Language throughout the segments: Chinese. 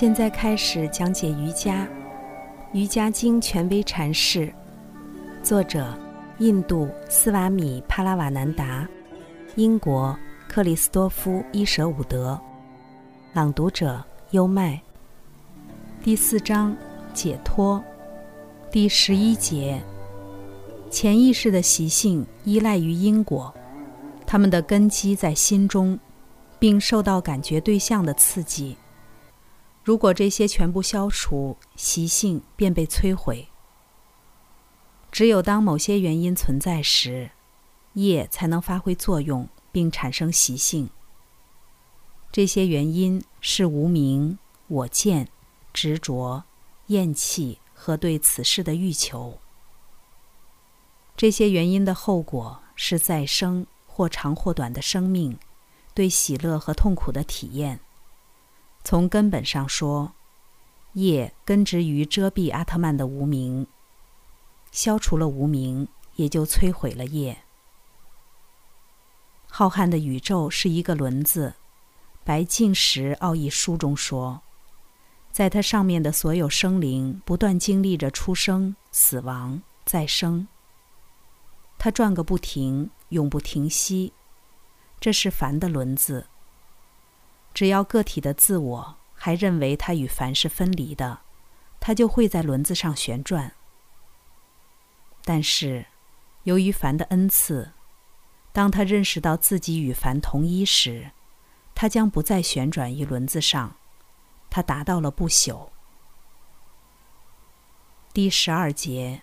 现在开始讲解瑜伽，《瑜伽经》权威阐释，作者印度斯瓦米帕拉瓦南达，英国克里斯多夫伊舍伍德，朗读者优麦。第四章解脱，第十一节。潜意识的习性依赖于因果，它们的根基在心中，并受到感觉对象的刺激。如果这些全部消除，习性便被摧毁。只有当某些原因存在时，业才能发挥作用并产生习性。这些原因是无名、我见、执着、厌弃和对此事的欲求。这些原因的后果是再生或长或短的生命，对喜乐和痛苦的体验。从根本上说，业根植于遮蔽阿特曼的无名。消除了无名，也就摧毁了业。浩瀚的宇宙是一个轮子，白净石奥义书中说，在它上面的所有生灵不断经历着出生、死亡、再生。它转个不停，永不停息。这是凡的轮子。只要个体的自我还认为它与凡是分离的，它就会在轮子上旋转。但是，由于凡的恩赐，当他认识到自己与凡同一时，他将不再旋转于轮子上。他达到了不朽。第十二节。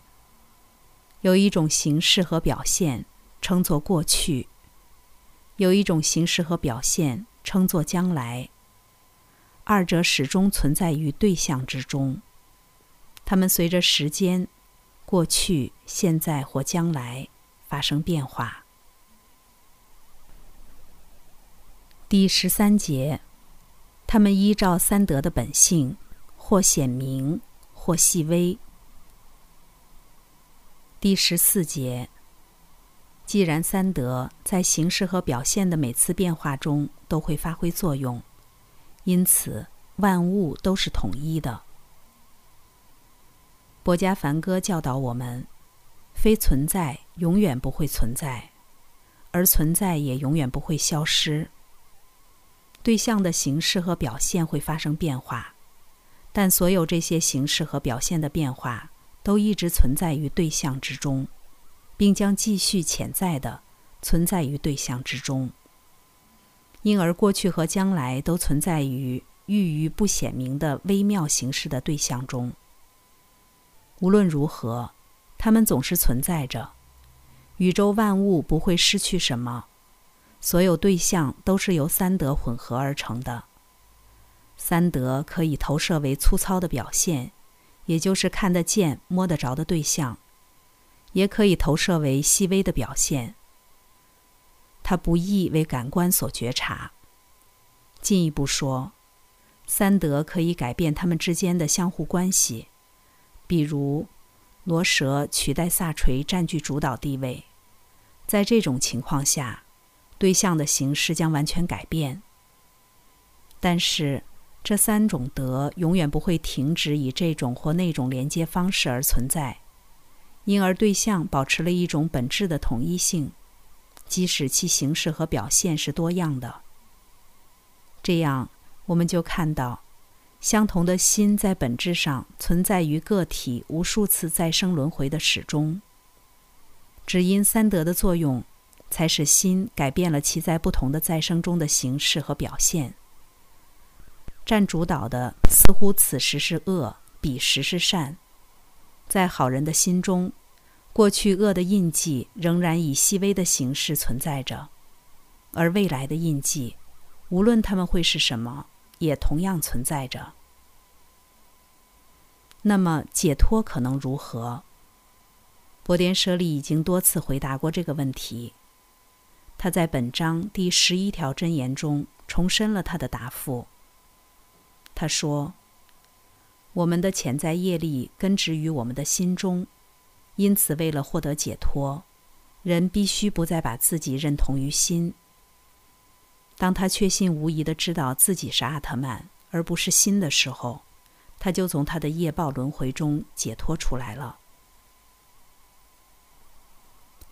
有一种形式和表现称作过去，有一种形式和表现称作将来。二者始终存在于对象之中，它们随着时间、过去、现在或将来发生变化。第十三节，它们依照三德的本性，或显明，或细微。第十四节。既然三德在形式和表现的每次变化中都会发挥作用，因此万物都是统一的。博加梵歌教导我们：非存在永远不会存在，而存在也永远不会消失。对象的形式和表现会发生变化，但所有这些形式和表现的变化。都一直存在于对象之中，并将继续潜在的存在于对象之中。因而，过去和将来都存在于寓于不显明的微妙形式的对象中。无论如何，它们总是存在着。宇宙万物不会失去什么。所有对象都是由三德混合而成的。三德可以投射为粗糙的表现。也就是看得见、摸得着的对象，也可以投射为细微的表现。它不易为感官所觉察。进一步说，三德可以改变它们之间的相互关系，比如罗蛇取代萨锤占据主导地位。在这种情况下，对象的形式将完全改变。但是。这三种德永远不会停止以这种或那种连接方式而存在，因而对象保持了一种本质的统一性，即使其形式和表现是多样的。这样，我们就看到，相同的心在本质上存在于个体无数次再生轮回的始终。只因三德的作用，才使心改变了其在不同的再生中的形式和表现。占主导的似乎此时是恶，彼时是善。在好人的心中，过去恶的印记仍然以细微的形式存在着，而未来的印记，无论他们会是什么，也同样存在着。那么解脱可能如何？波颠舍利已经多次回答过这个问题。他在本章第十一条箴言中重申了他的答复。他说：“我们的潜在业力根植于我们的心中，因此，为了获得解脱，人必须不再把自己认同于心。当他确信无疑的知道自己是阿特曼，而不是心的时候，他就从他的业报轮回中解脱出来了。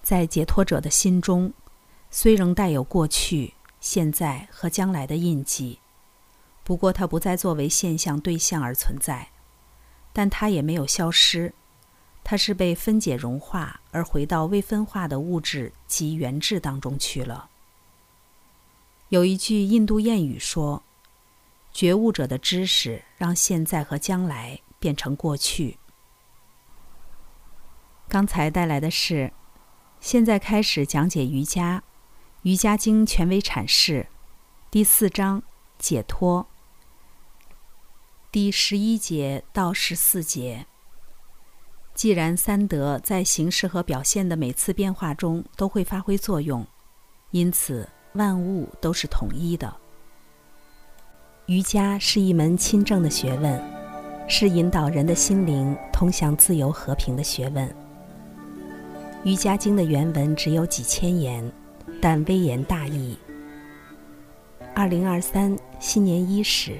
在解脱者的心中，虽仍带有过去、现在和将来的印记，不过它不再作为现象对象而存在，但它也没有消失，它是被分解融化而回到未分化的物质及原质当中去了。有一句印度谚语说：“觉悟者的知识让现在和将来变成过去。”刚才带来的是。现在开始讲解瑜伽，《瑜伽经》权威阐释，第四章解脱，第十一节到十四节。既然三德在形式和表现的每次变化中都会发挥作用，因此万物都是统一的。瑜伽是一门亲政的学问，是引导人的心灵通向自由和平的学问。《瑜伽经》的原文只有几千言，但微言大义。二零二三新年伊始，